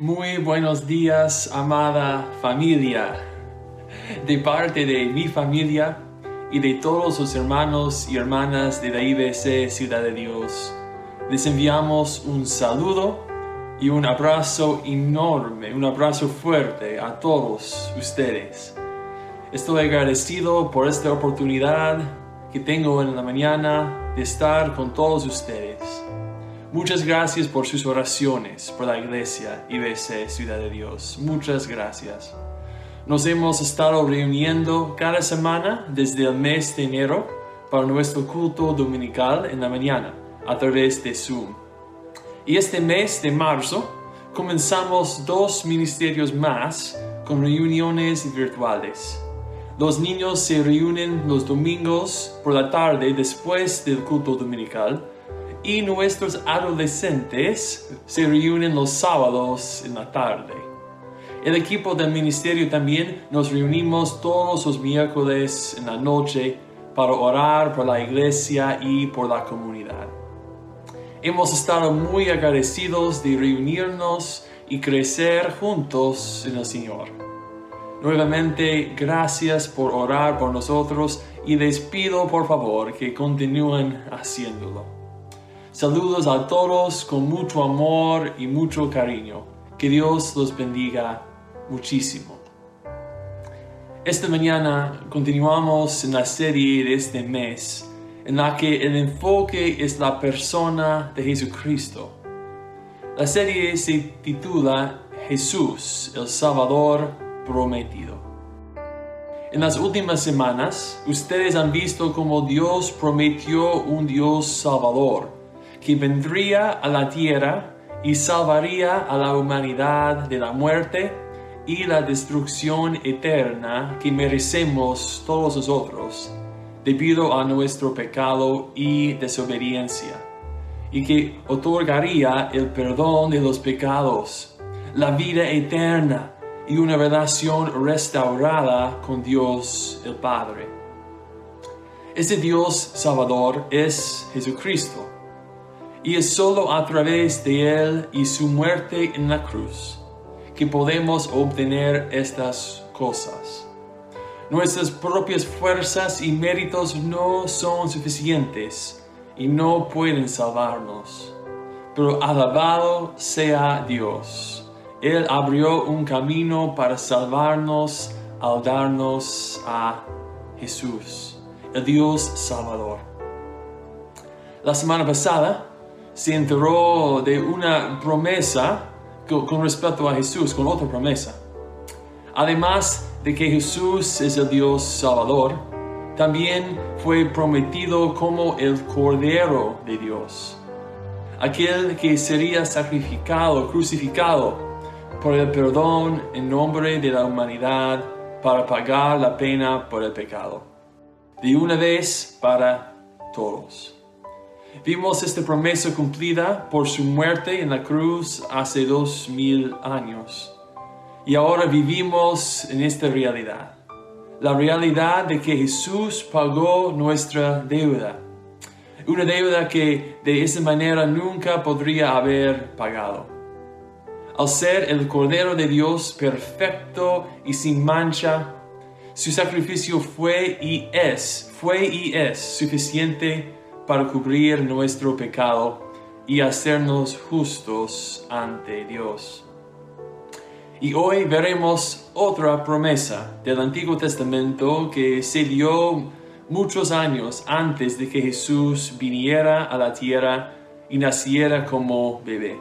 Muy buenos días, amada familia. De parte de mi familia y de todos los hermanos y hermanas de la IBC Ciudad de Dios, les enviamos un saludo y un abrazo enorme, un abrazo fuerte a todos ustedes. Estoy agradecido por esta oportunidad que tengo en la mañana de estar con todos ustedes. Muchas gracias por sus oraciones, por la iglesia IBC Ciudad de Dios. Muchas gracias. Nos hemos estado reuniendo cada semana desde el mes de enero para nuestro culto dominical en la mañana a través de Zoom. Y este mes de marzo comenzamos dos ministerios más con reuniones virtuales. Los niños se reúnen los domingos por la tarde después del culto dominical y nuestros adolescentes se reúnen los sábados en la tarde. El equipo del ministerio también nos reunimos todos los miércoles en la noche para orar por la iglesia y por la comunidad. Hemos estado muy agradecidos de reunirnos y crecer juntos en el Señor. Nuevamente, gracias por orar por nosotros y les pido por favor que continúen haciéndolo. Saludos a todos con mucho amor y mucho cariño. Que Dios los bendiga muchísimo. Esta mañana continuamos en la serie de este mes en la que el enfoque es la persona de Jesucristo. La serie se titula Jesús, el Salvador prometido. En las últimas semanas, ustedes han visto cómo Dios prometió un Dios Salvador, que vendría a la tierra y salvaría a la humanidad de la muerte y la destrucción eterna que merecemos todos nosotros debido a nuestro pecado y desobediencia, y que otorgaría el perdón de los pecados, la vida eterna y una relación restaurada con Dios el Padre. Ese Dios Salvador es Jesucristo, y es solo a través de Él y su muerte en la cruz que podemos obtener estas cosas. Nuestras propias fuerzas y méritos no son suficientes y no pueden salvarnos. Pero alabado sea Dios. Él abrió un camino para salvarnos al darnos a Jesús, el Dios Salvador. La semana pasada se enteró de una promesa con respecto a Jesús, con otra promesa. Además, de que Jesús es el Dios Salvador, también fue prometido como el Cordero de Dios, aquel que sería sacrificado, crucificado por el perdón en nombre de la humanidad para pagar la pena por el pecado, de una vez para todos. Vimos esta promesa cumplida por su muerte en la cruz hace dos mil años. Y ahora vivimos en esta realidad. La realidad de que Jesús pagó nuestra deuda. Una deuda que de esa manera nunca podría haber pagado. Al ser el Cordero de Dios perfecto y sin mancha, su sacrificio fue y es, fue y es suficiente para cubrir nuestro pecado y hacernos justos ante Dios. Y hoy veremos otra promesa del Antiguo Testamento que se dio muchos años antes de que Jesús viniera a la tierra y naciera como bebé.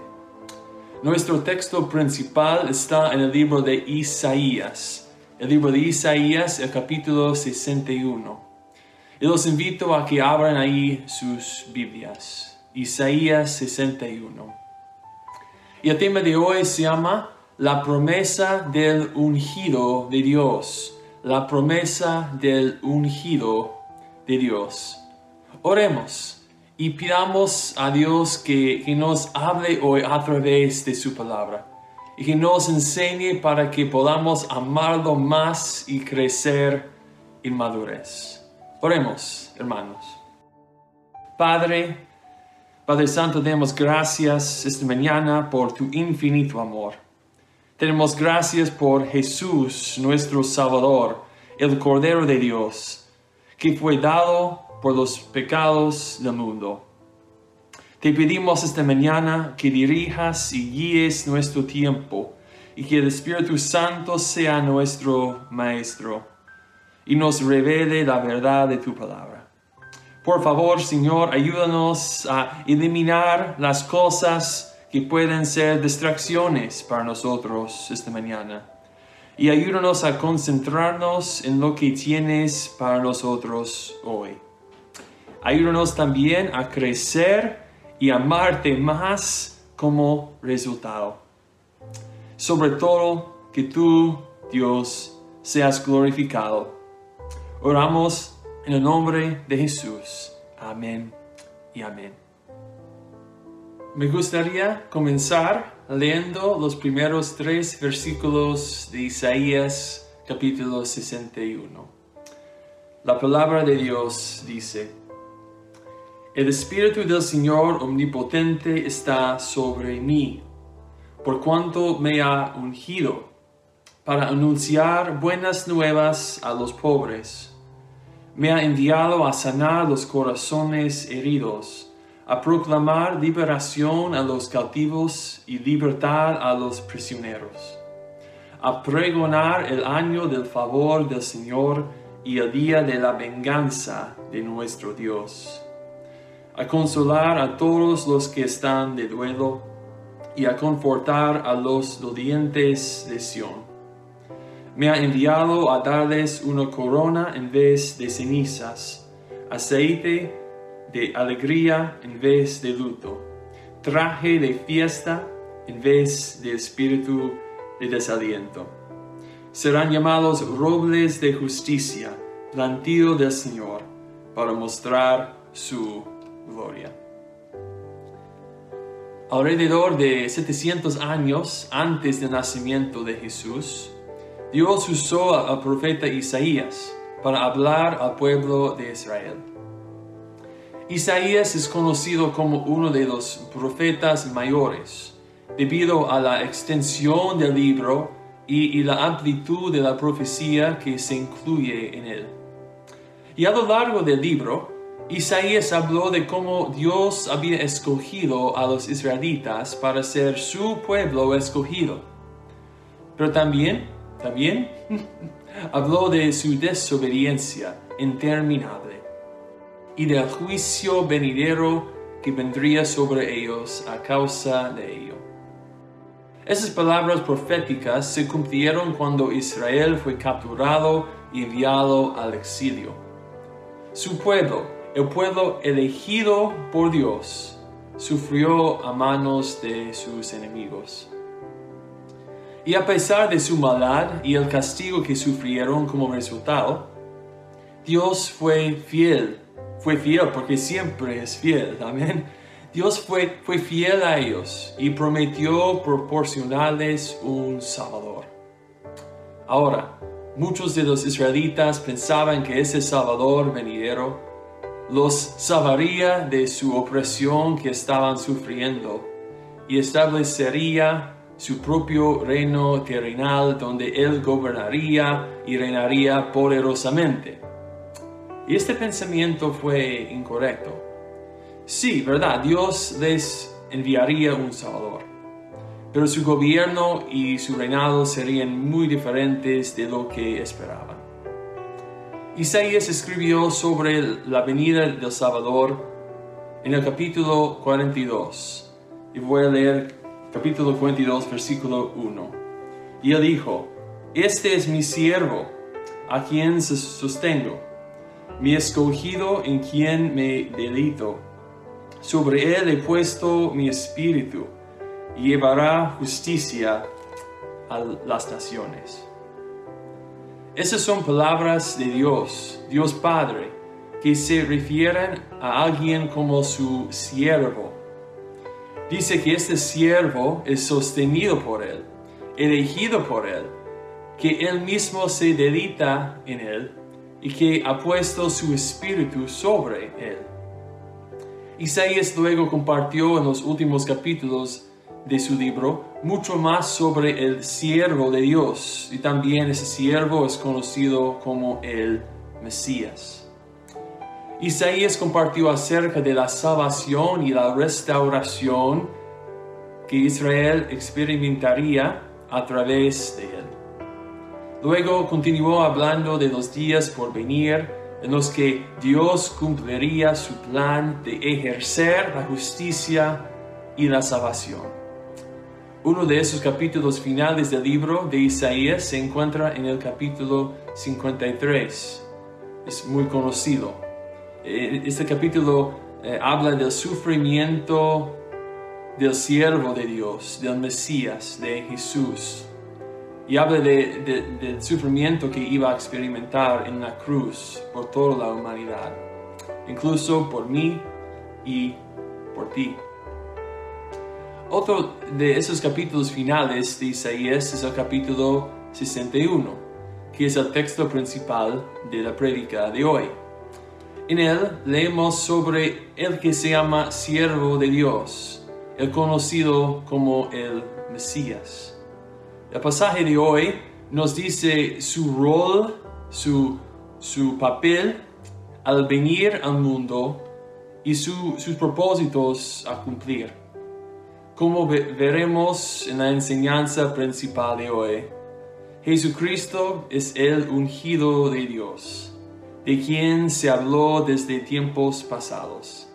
Nuestro texto principal está en el libro de Isaías, el libro de Isaías, el capítulo 61. Y los invito a que abran ahí sus Biblias. Isaías 61. Y el tema de hoy se llama la promesa del ungido de Dios, la promesa del ungido de Dios. Oremos y pidamos a Dios que, que, nos hable hoy a través de su palabra y que nos enseñe para que podamos amarlo más y crecer en madurez. Oremos, hermanos. Padre, Padre Santo, demos gracias esta mañana por tu infinito amor. Tenemos gracias por Jesús, nuestro Salvador, el Cordero de Dios, que fue dado por los pecados del mundo. Te pedimos esta mañana que dirijas y guíes nuestro tiempo y que el Espíritu Santo sea nuestro Maestro y nos revele la verdad de tu palabra. Por favor, Señor, ayúdanos a eliminar las cosas que pueden ser distracciones para nosotros esta mañana. Y ayúdanos a concentrarnos en lo que tienes para nosotros hoy. Ayúdanos también a crecer y amarte más como resultado. Sobre todo, que tú, Dios, seas glorificado. Oramos en el nombre de Jesús. Amén y amén. Me gustaría comenzar leyendo los primeros tres versículos de Isaías capítulo 61. La palabra de Dios dice, El Espíritu del Señor Omnipotente está sobre mí, por cuanto me ha ungido para anunciar buenas nuevas a los pobres. Me ha enviado a sanar los corazones heridos a proclamar liberación a los cautivos y libertad a los prisioneros, a pregonar el año del favor del Señor y el día de la venganza de nuestro Dios, a consolar a todos los que están de duelo y a confortar a los dolientes de Sión. Me ha enviado a darles una corona en vez de cenizas, aceite de alegría en vez de luto, traje de fiesta en vez de espíritu de desaliento. Serán llamados robles de justicia, plantío del Señor, para mostrar su gloria. Alrededor de 700 años antes del nacimiento de Jesús, Dios usó al profeta Isaías para hablar al pueblo de Israel. Isaías es conocido como uno de los profetas mayores, debido a la extensión del libro y, la amplitud de la profecía que se incluye en él. Y a lo largo del libro, Isaías habló de cómo Dios había escogido a los israelitas para ser su pueblo escogido. Pero también, también, habló de su desobediencia interminable y del juicio venidero que vendría sobre ellos a causa de ello. Esas palabras proféticas se cumplieron cuando Israel fue capturado y enviado al exilio. Su pueblo, el pueblo elegido por Dios, sufrió a manos de sus enemigos. Y a pesar de su maldad y el castigo que sufrieron como resultado, Dios fue fiel fue fiel porque siempre es fiel, amén. Dios fue, fue fiel a ellos y prometió proporcionarles un Salvador. Ahora, muchos de los israelitas pensaban que ese Salvador venidero los salvaría de su opresión que estaban sufriendo y establecería su propio reino terrenal donde Él gobernaría y reinaría poderosamente. Y este pensamiento fue incorrecto. Sí, verdad, Dios les enviaría un Salvador, pero su gobierno y su reinado serían muy diferentes de lo que esperaban. Isaías escribió sobre la venida del Salvador en el capítulo 42. Y voy a leer capítulo 42, versículo 1. Y él dijo, Este es mi siervo, a quien sostengo mi escogido en quien me delito. Sobre él he puesto mi espíritu, y llevará justicia a las naciones. Esas son palabras de Dios, Dios Padre, que se refieren a alguien como su siervo. Dice que este siervo es sostenido por él, elegido por él, que él mismo se delita en él y que ha puesto su espíritu sobre él. Isaías luego compartió en los últimos capítulos de su libro mucho más sobre el siervo de Dios y también ese siervo es conocido como el Mesías. Isaías compartió acerca de la salvación y la restauración que Israel experimentaría a través de él. Luego continuó hablando de los días por venir en los que Dios cumpliría su plan de ejercer la justicia y la salvación. Uno de esos capítulos finales del libro de Isaías se encuentra en el capítulo 53. Es muy conocido. Eh, este capítulo eh, habla del sufrimiento del siervo de Dios, del Mesías, de Jesús. Y habla del sufrimiento que iba a experimentar en la cruz por toda la humanidad, incluso por mí y por ti. Otro de esos capítulos finales de Isaías es el capítulo 61, que es el texto principal de la prédica de hoy. En él leemos sobre el que se llama siervo de Dios, el conocido como el Mesías. El pasaje de hoy nos dice su rol, su, su papel al venir al mundo y sus propósitos a cumplir. Como veremos en la enseñanza principal de hoy, Jesucristo es el ungido de Dios, de quien se habló desde tiempos pasados,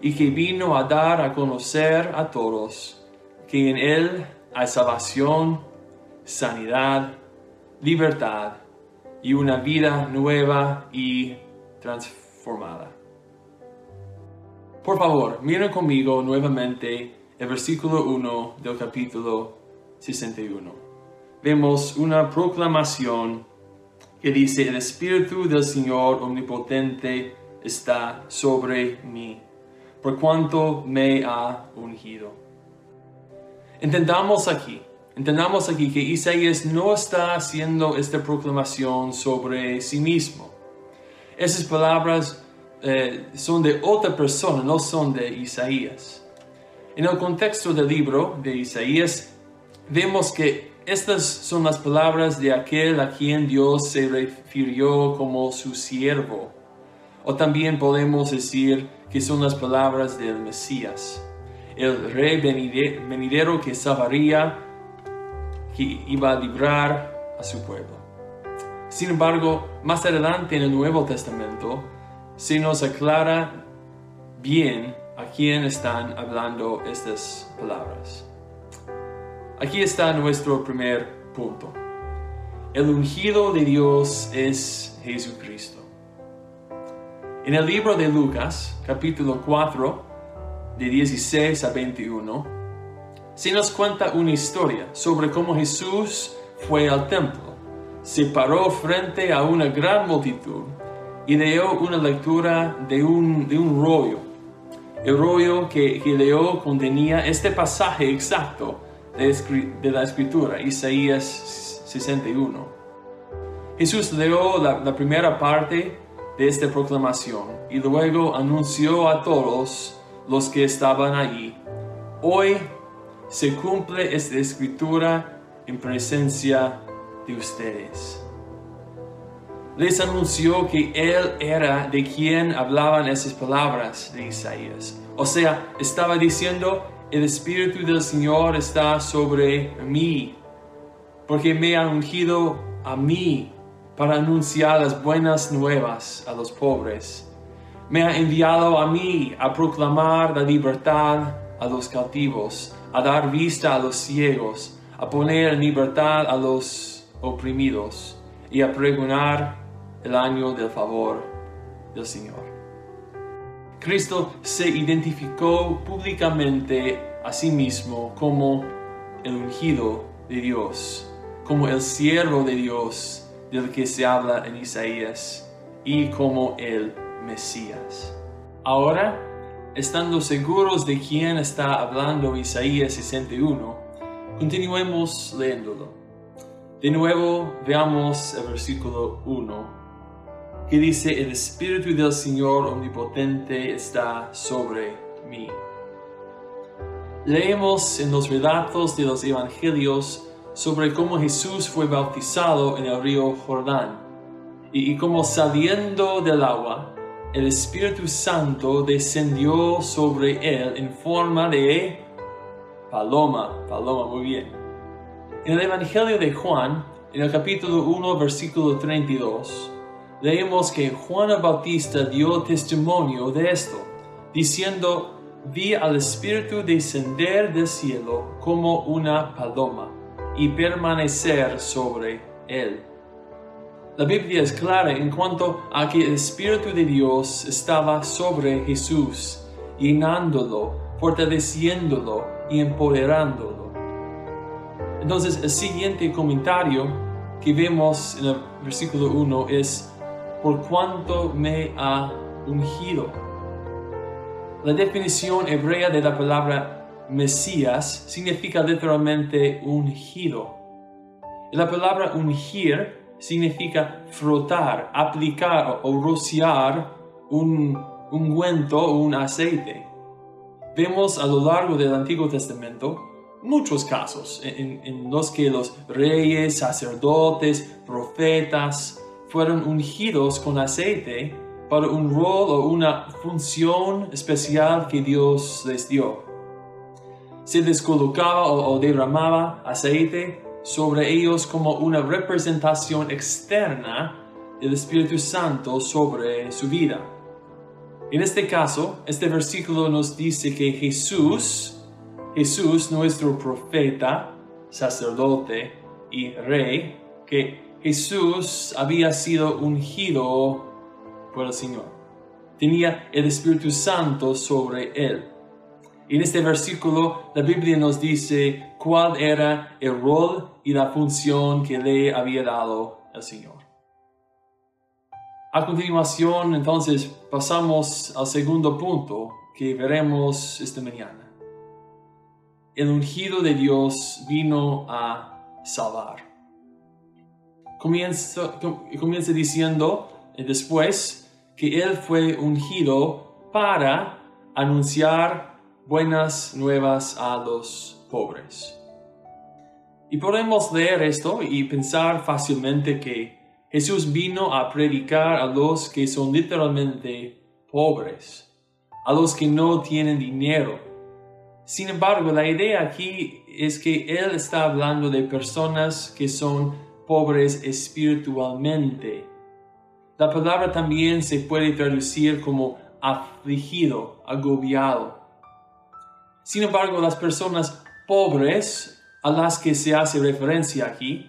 y que vino a dar a conocer a todos que en Él hay salvación, sanidad, libertad y una vida nueva y transformada. Por favor, miren conmigo nuevamente el versículo 1 del capítulo 61. Vemos una proclamación que dice, el Espíritu del Señor Omnipotente está sobre mí, por cuanto me ha ungido. Entendamos aquí, entendamos aquí que Isaías no está haciendo esta proclamación sobre sí mismo. Esas palabras eh, son de otra persona, no son de Isaías. En el contexto del libro de Isaías, vemos que estas son las palabras de aquel a quien Dios se refirió como su siervo. O también podemos decir que son las palabras del Mesías, el rey venidero que salvaría, que iba a librar a su pueblo. Sin embargo, más adelante en el Nuevo Testamento se nos aclara bien a quién están hablando estas palabras. Aquí está nuestro primer punto. El ungido de Dios es Jesucristo. En el libro de Lucas, capítulo 4, de 16 a 21, se nos cuenta una historia sobre cómo Jesús fue al templo, se paró frente a una gran multitud y dio una lectura de un, de un rollo el rollo que, que leo contenía este pasaje exacto de, la escritura, Isaías 61. Jesús leyó la, primera parte de esta proclamación y luego anunció a todos los que estaban allí, hoy se cumple esta escritura en presencia de ustedes. Les anunció que Él era de quien hablaban esas palabras de Isaías. O sea, estaba diciendo, el Espíritu del Señor está sobre mí, porque me ha ungido a mí para anunciar las buenas nuevas a los pobres. Me ha enviado a mí a proclamar la libertad a los cautivos, a dar vista a los ciegos, a poner en libertad a los oprimidos y a pregonar el año del favor del Señor. Cristo se identificó públicamente a sí mismo como el ungido de Dios, como el siervo de Dios del que se habla en Isaías y como el Mesías. Ahora, estando seguros de quién está hablando Isaías 61, continuemos leyéndolo. De nuevo, veamos el versículo 1 que dice, el Espíritu del Señor Omnipotente está sobre mí. leemos en los relatos de los evangelios sobre cómo Jesús fue bautizado en el río Jordán y, cómo saliendo del agua, el Espíritu Santo descendió sobre él en forma de paloma, paloma, muy bien. En el Evangelio de Juan, en el capítulo 1, versículo 32, leemos que Juan Bautista dio testimonio de esto, diciendo, vi al Espíritu descender del cielo como una paloma y permanecer sobre él. La Biblia es clara en cuanto a que el Espíritu de Dios estaba sobre Jesús, llenándolo, fortaleciéndolo y empoderándolo. Entonces el siguiente comentario que vemos en el versículo 1 es, por cuanto me ha ungido. La definición hebrea de la palabra Mesías significa literalmente ungido. La palabra ungir significa frotar, aplicar o rociar un ungüento o un aceite. Vemos a lo largo del Antiguo Testamento muchos casos en, en, los que los reyes, sacerdotes, profetas fueron ungidos con aceite para un rol o una función especial que Dios les dio se les colocaba o, derramaba aceite sobre ellos como una representación externa del Espíritu Santo sobre su vida. En este caso, este versículo nos dice que Jesús, Jesús nuestro profeta, sacerdote y rey, que Jesús había sido ungido por el Señor. Tenía el Espíritu Santo sobre él. En este versículo la Biblia nos dice cuál era el rol y la función que le había dado el Señor. A continuación, entonces, pasamos al segundo punto que veremos esta mañana. El ungido de Dios vino a salvar. Comienza, comienza diciendo eh, después que Él fue ungido para anunciar buenas nuevas a los pobres. Y podemos leer esto y pensar fácilmente que Jesús vino a predicar a los que son literalmente pobres, a los que no tienen dinero. Sin embargo, la idea aquí es que Él está hablando de personas que son pobres espiritualmente. La palabra también se puede traducir como afligido, agobiado. Sin embargo, las personas pobres a las que se hace referencia aquí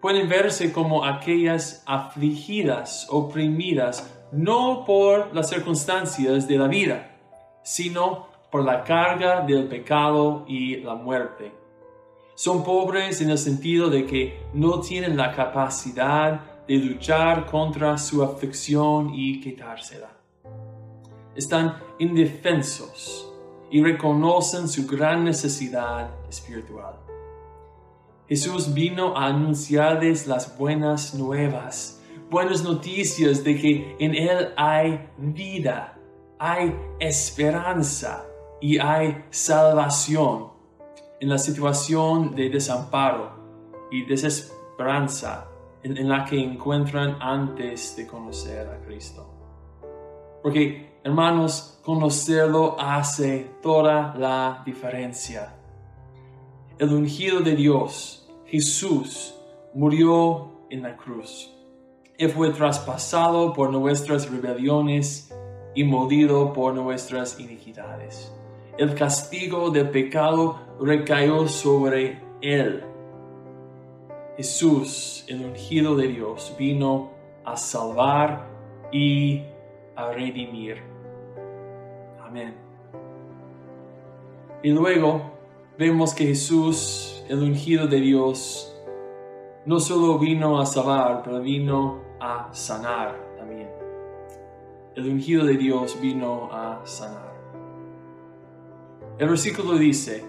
pueden verse como aquellas afligidas, oprimidas, no por las circunstancias de la vida, sino por la carga del pecado y la muerte. Son pobres en el sentido de que no tienen la capacidad de luchar contra su aflicción y quitársela. Están indefensos y reconocen su gran necesidad espiritual. Jesús vino a anunciarles las buenas nuevas, buenas noticias de que en Él hay vida, hay esperanza y hay salvación en la situación de desamparo y desesperanza en, la que encuentran antes de conocer a Cristo. Porque Hermanos, conocerlo hace toda la diferencia. El ungido de Dios, Jesús, murió en la cruz. Él fue traspasado por nuestras rebeliones y molido por nuestras iniquidades. El castigo del pecado recayó sobre él. Jesús, el ungido de Dios, vino a salvar y a redimir. Y luego vemos que Jesús, el ungido de Dios, no solo vino a salvar, pero vino a sanar también. El ungido de Dios vino a sanar. El versículo dice,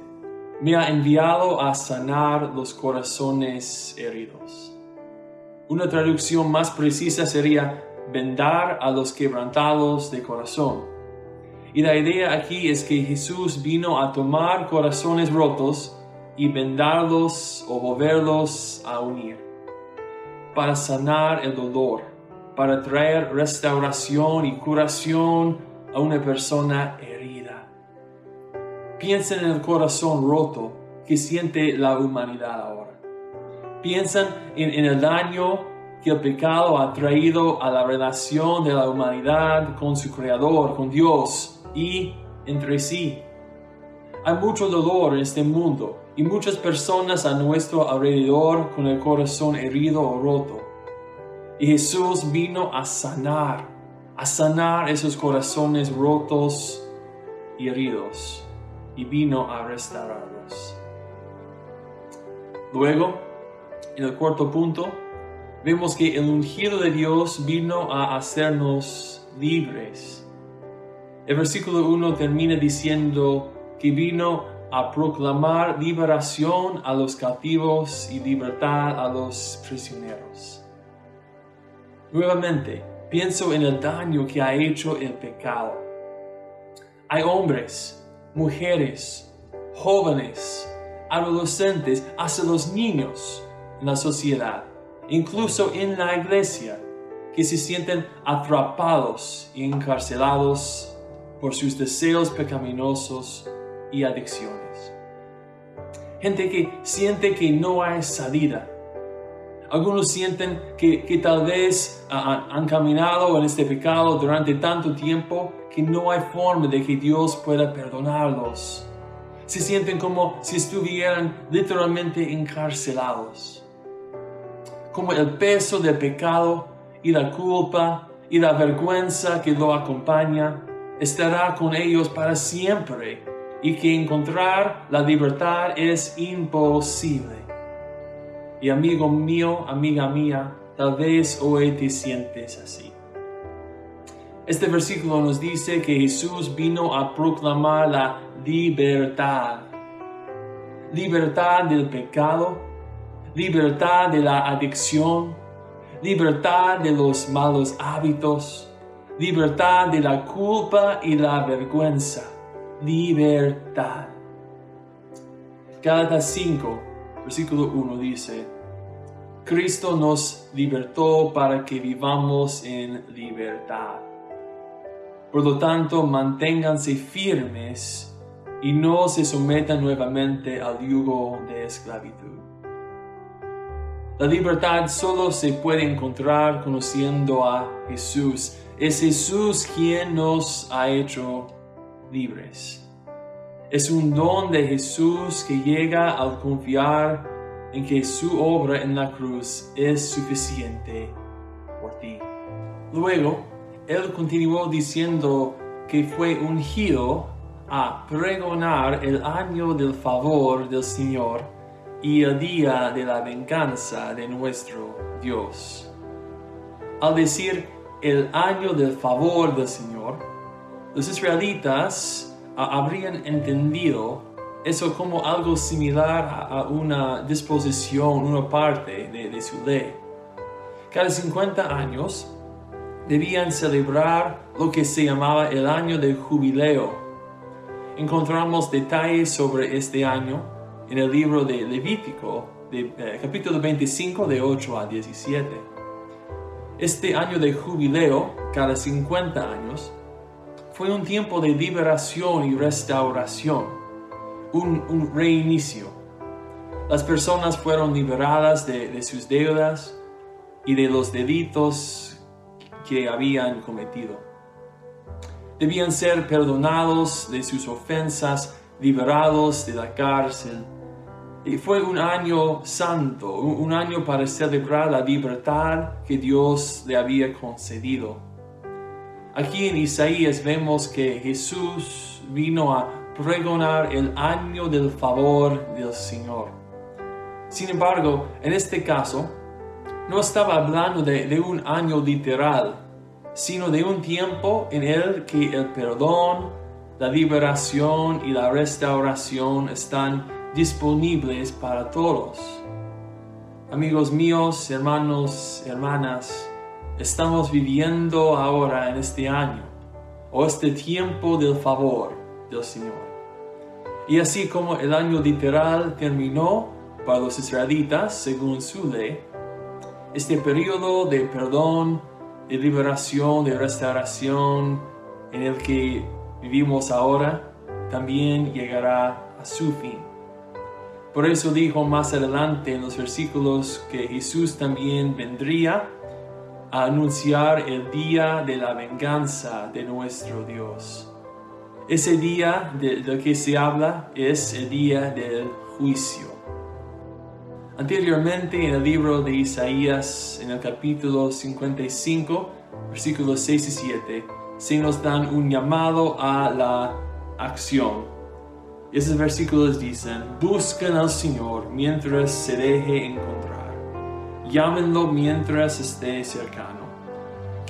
me ha enviado a sanar los corazones heridos. Una traducción más precisa sería vendar a los quebrantados de corazón Y la idea aquí es que Jesús vino a tomar corazones rotos y vendarlos o volverlos a unir, para sanar el dolor, para traer restauración y curación a una persona herida. Piensen en el corazón roto que siente la humanidad ahora. Piensan en, en el daño que el pecado ha traído a la relación de la humanidad con su Creador, con Dios y entre sí. Hay mucho dolor en este mundo y muchas personas a nuestro alrededor con el corazón herido o roto. Y Jesús vino a sanar, a sanar esos corazones rotos y heridos y vino a restaurarlos. Luego, en el cuarto punto, vemos que el ungido de Dios vino a hacernos libres. El versículo 1 termina diciendo que vino a proclamar liberación a los cautivos y libertad a los prisioneros. Nuevamente, pienso en el daño que ha hecho el pecado. Hay hombres, mujeres, jóvenes, adolescentes, hasta los niños en la sociedad, incluso en la iglesia, que se sienten atrapados y encarcelados por sus deseos pecaminosos y adicciones. Gente que siente que no hay salida. Algunos sienten que, que tal vez han caminado en este pecado durante tanto tiempo que no hay forma de que Dios pueda perdonarlos. Se sienten como si estuvieran literalmente encarcelados. Como el peso del pecado y la culpa y la vergüenza que lo acompaña estará con ellos para siempre y que encontrar la libertad es imposible. Y amigo mío, amiga mía, tal vez hoy te sientes así. Este versículo nos dice que Jesús vino a proclamar la libertad. Libertad del pecado, libertad de la adicción, libertad de los malos hábitos, libertad de la culpa y la vergüenza libertad. Gálatas 5, versículo 1 dice, Cristo nos libertó para que vivamos en libertad. Por lo tanto, manténganse firmes y no se sometan nuevamente al yugo de esclavitud. La libertad solo se puede encontrar conociendo a Jesús. Es Jesús quien nos ha hecho libres. Es un don de Jesús que llega al confiar en que su obra en la cruz es suficiente por ti. Luego, él continuó diciendo que fue ungido a pregonar el año del favor del Señor y el día de la venganza de nuestro Dios. Al decir el año del favor del Señor, los israelitas habrían entendido eso como algo similar a una disposición, una parte de, de su ley. Cada 50 años debían celebrar lo que se llamaba el año del jubileo. Encontramos detalles sobre este año en el libro de Levítico, eh, capítulo 25, de 8 a 17. Este año de jubileo, cada 50 años, fue un tiempo de liberación y restauración, un, reinicio. Las personas fueron liberadas de, de sus deudas y de los delitos que habían cometido. Debían ser perdonados de sus ofensas, liberados de la cárcel. Y fue un año santo, un año para celebrar la libertad que Dios le había concedido. Aquí en Isaías vemos que Jesús vino a pregonar el año del favor del Señor. Sin embargo, en este caso, no estaba hablando de, un año literal, sino de un tiempo en el que el perdón, la liberación y la restauración están disponibles para todos. Amigos míos, hermanos, hermanas, estamos viviendo ahora en este año, o este tiempo del favor Señor. Y así como el año literal terminó para los israelitas según su ley, este periodo de perdón, de liberación, de restauración en el que vivimos ahora, también llegará a su fin. Por eso dijo más adelante en los versículos que Jesús también vendría a anunciar el día de la venganza de nuestro Dios. Ese día del que se habla es el día del juicio. Anteriormente en el libro de Isaías, en el capítulo 55, versículos 6 y 7, se nos dan un llamado a la acción. Esos versículos dicen, busquen al Señor mientras se deje encontrar. Llámenlo mientras esté cercano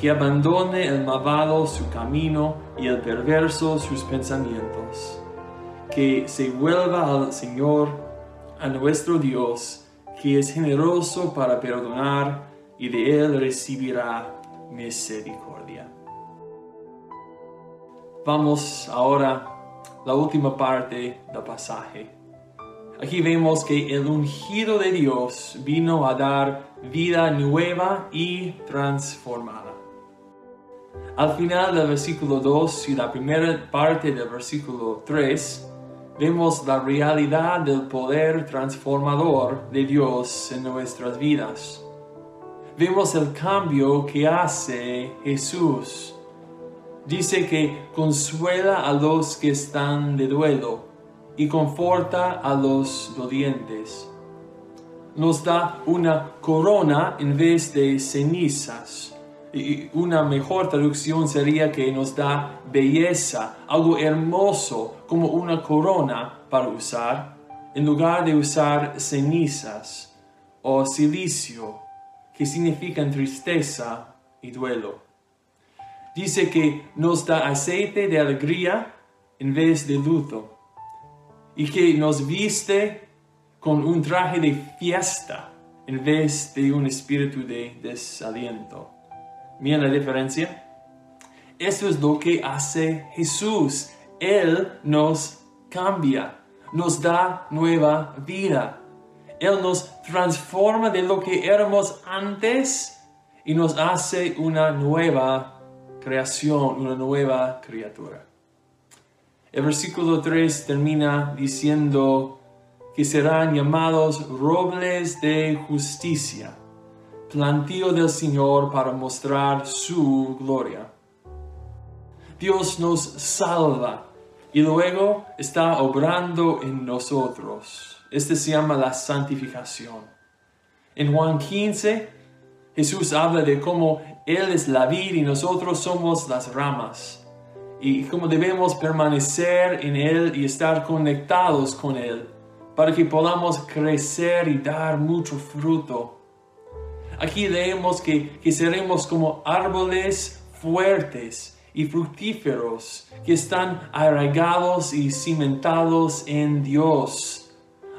que abandone el malvado su camino y el perverso sus pensamientos, que se vuelva al Señor, a nuestro Dios, que es generoso para perdonar y de él recibirá misericordia. Vamos ahora a la última parte del pasaje. Aquí vemos que el ungido de Dios vino a dar vida nueva y transformada. Al final del versículo 2 y la primera parte del versículo 3, vemos la realidad del poder transformador de Dios en nuestras vidas. Vemos el cambio que hace Jesús. Dice que consuela a los que están de duelo y conforta a los dolientes. Nos da una corona en vez de cenizas una mejor traducción sería que nos da belleza, algo hermoso, como una corona para usar, en lugar de usar cenizas o silicio, que significan tristeza y duelo. Dice que nos da aceite de alegría en vez de luto y que nos viste con un traje de fiesta en vez de un espíritu de desaliento. Miren la diferencia. Eso es lo que hace Jesús. Él nos cambia, nos da nueva vida. Él nos transforma de lo que éramos antes y nos hace una nueva creación, una nueva criatura. El versículo 3 termina diciendo que serán llamados robles de justicia plantío del Señor para mostrar su gloria. Dios nos salva y luego está obrando en nosotros. Este se llama la santificación. En Juan 15, Jesús habla de cómo Él es la vid y nosotros somos las ramas. Y cómo debemos permanecer en Él y estar conectados con Él para que podamos crecer y dar mucho fruto Aquí leemos que, seremos como árboles fuertes y fructíferos que están arraigados y cimentados en Dios.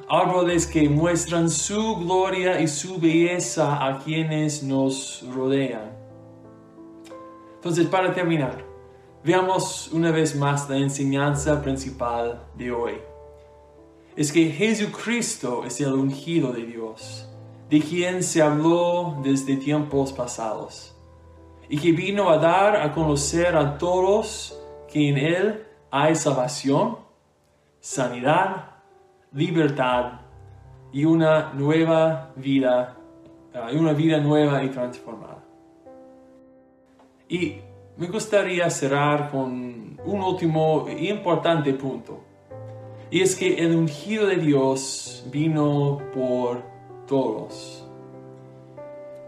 Árboles que muestran su gloria y su belleza a quienes nos rodean. Entonces, para terminar, veamos una vez más la enseñanza principal de hoy. Es que Jesucristo es el ungido de Dios de quien se habló desde tiempos pasados, y que vino a dar a conocer a todos que en Él hay salvación, sanidad, libertad y una nueva vida, ah, una vida nueva y transformada. Y me gustaría cerrar con un último importante punto. Y es que el ungido de Dios vino por todos.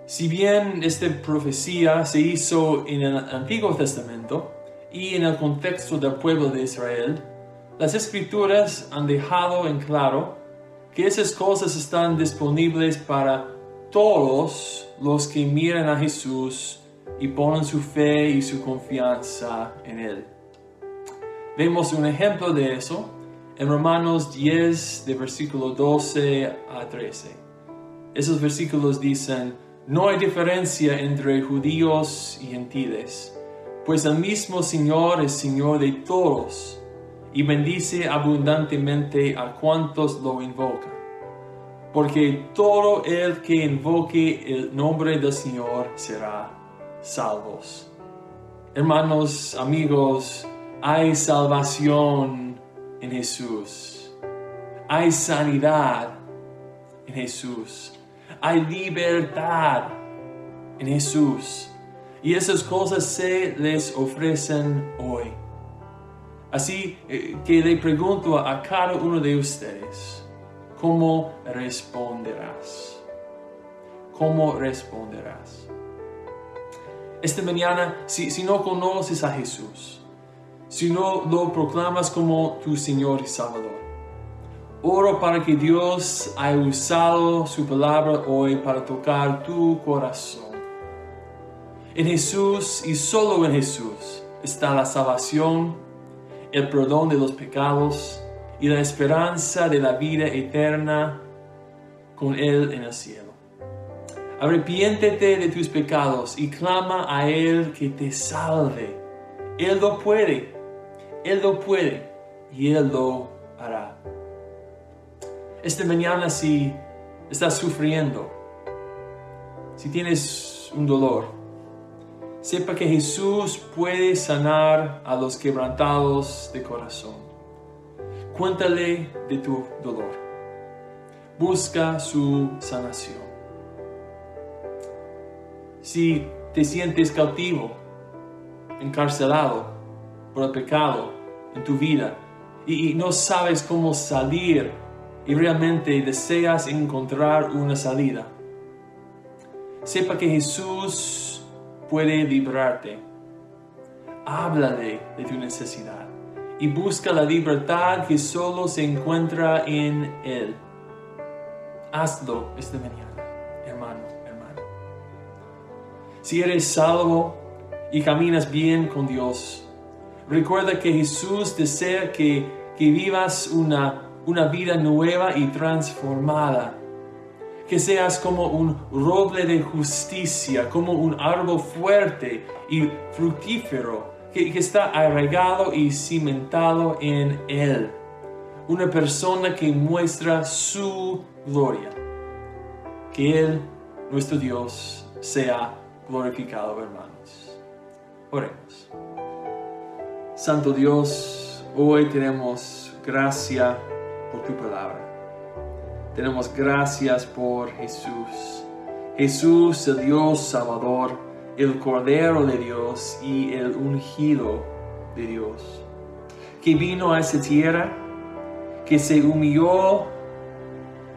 Si bien esta profecía se hizo en el Antiguo Testamento y en el contexto del pueblo de Israel, las escrituras han dejado en claro que esas cosas están disponibles para todos los que miran a Jesús y ponen su fe y su confianza en Él. Vemos un ejemplo de eso en Romanos 10, de versículo 12 a 13. Esos versículos dicen, no hay diferencia entre judíos y gentiles, pues el mismo Señor es Señor de todos y bendice abundantemente a cuantos lo invocan. Porque todo el que invoque el nombre del Señor será salvos. Hermanos, amigos, hay salvación en Jesús. Hay sanidad en Jesús. Hay libertad en Jesús. Y esas cosas se les ofrecen hoy. Así eh, que le pregunto a cada uno de ustedes, ¿cómo responderás? ¿Cómo responderás? Esta mañana, si, si no conoces a Jesús, si no lo proclamas como tu Señor y Salvador, oro para que Dios haya usado su palabra hoy para tocar tu corazón. En Jesús y solo en Jesús está la salvación el perdón de los pecados y la esperanza de la vida eterna con Él en el cielo. Arrepiéntete de tus pecados y clama a Él que te salve. Él lo puede, Él lo puede y Él lo hará. Esta mañana si estás sufriendo, si tienes un dolor, sepa que Jesús puede sanar a los quebrantados de corazón. Cuéntale de tu dolor. Busca su sanación. Si te sientes cautivo, encarcelado por el pecado en tu vida y no sabes cómo salir y realmente deseas encontrar una salida, sepa que Jesús puede librarte. Háblale de tu necesidad y busca la libertad que solo se encuentra en Él. Hazlo esta mañana, hermano, hermano. Si eres salvo y caminas bien con Dios, recuerda que Jesús desea que, que vivas una, una vida nueva y transformada que seas como un roble de justicia, como un árbol fuerte y fructífero que, está arraigado y cimentado en Él. Una persona que muestra su gloria. Que Él, nuestro Dios, sea glorificado, hermanos. Oremos. Santo Dios, hoy tenemos gracia por tu palabra. Tenemos gracias por Jesús. Jesús, el Dios Salvador, el Cordero de Dios y el ungido de Dios, que vino a esta tierra, que se humilló,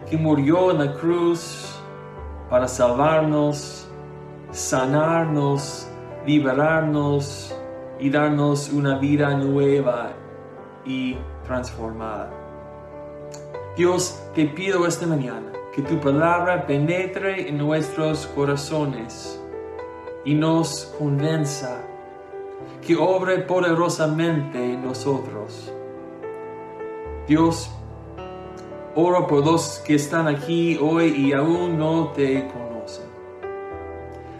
que murió en la cruz para salvarnos, sanarnos, liberarnos y darnos una vida nueva y transformada. Dios, te pido esta mañana que tu palabra penetre en nuestros corazones y nos convenza, que obre poderosamente en nosotros. Dios, oro por los que están aquí hoy y aún no te conocen.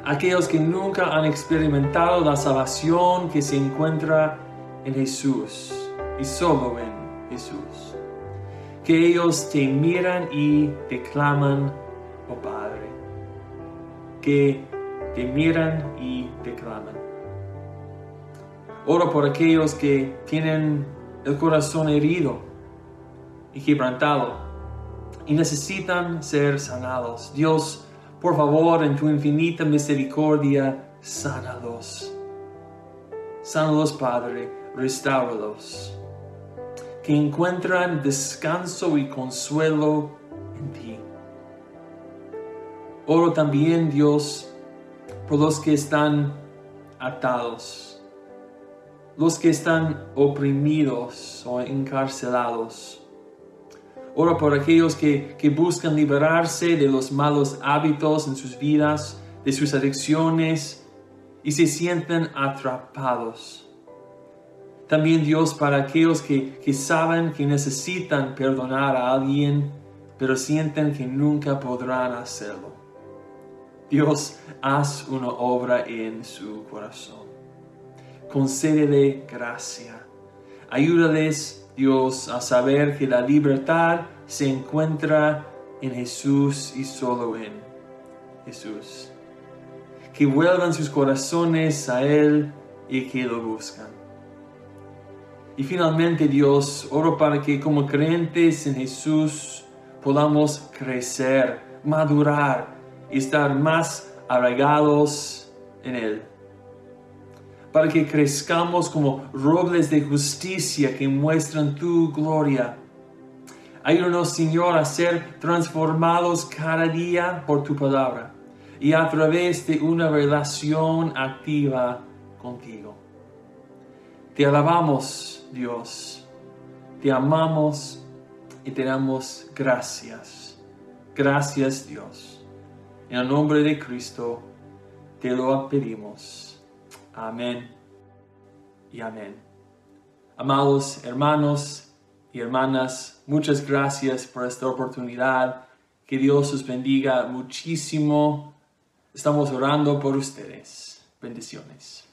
Aquellos que nunca han experimentado la salvación que se encuentra en Jesús y solo en Jesús que ellos te miran y te claman, oh Padre, que te miran y te claman. Oro por aquellos que tienen el corazón herido y quebrantado y necesitan ser sanados. Dios, por favor, en tu infinita misericordia, sánalos. Sánalos, Padre, restáuralos que encuentran descanso y consuelo en ti. Oro también, Dios, por los que están atados, los que están oprimidos o encarcelados. Oro por aquellos que, que buscan liberarse de los malos hábitos en sus vidas, de sus adicciones y se sienten atrapados. También Dios para aquellos que, saben que necesitan perdonar a alguien, pero sienten que nunca podrán hacerlo. Dios, haz una obra en su corazón. concédele gracia. Ayúdales, Dios, a saber que la libertad se encuentra en Jesús y solo en Jesús. Que vuelvan sus corazones a Él y que lo buscan. Y finalmente, Dios, oro para que como creyentes en Jesús podamos crecer, madurar y estar más arraigados en Él para que crezcamos como robles de justicia que muestran tu gloria. Ayúdanos, Señor, a ser transformados cada día por tu palabra y a través de una relación activa contigo. Te alabamos, Dios. Te amamos y te damos gracias. Gracias, Dios. En el nombre de Cristo te lo pedimos. Amén y amén. Amados hermanos y hermanas, muchas gracias por esta oportunidad. Que Dios os bendiga muchísimo. Estamos orando por ustedes. Bendiciones.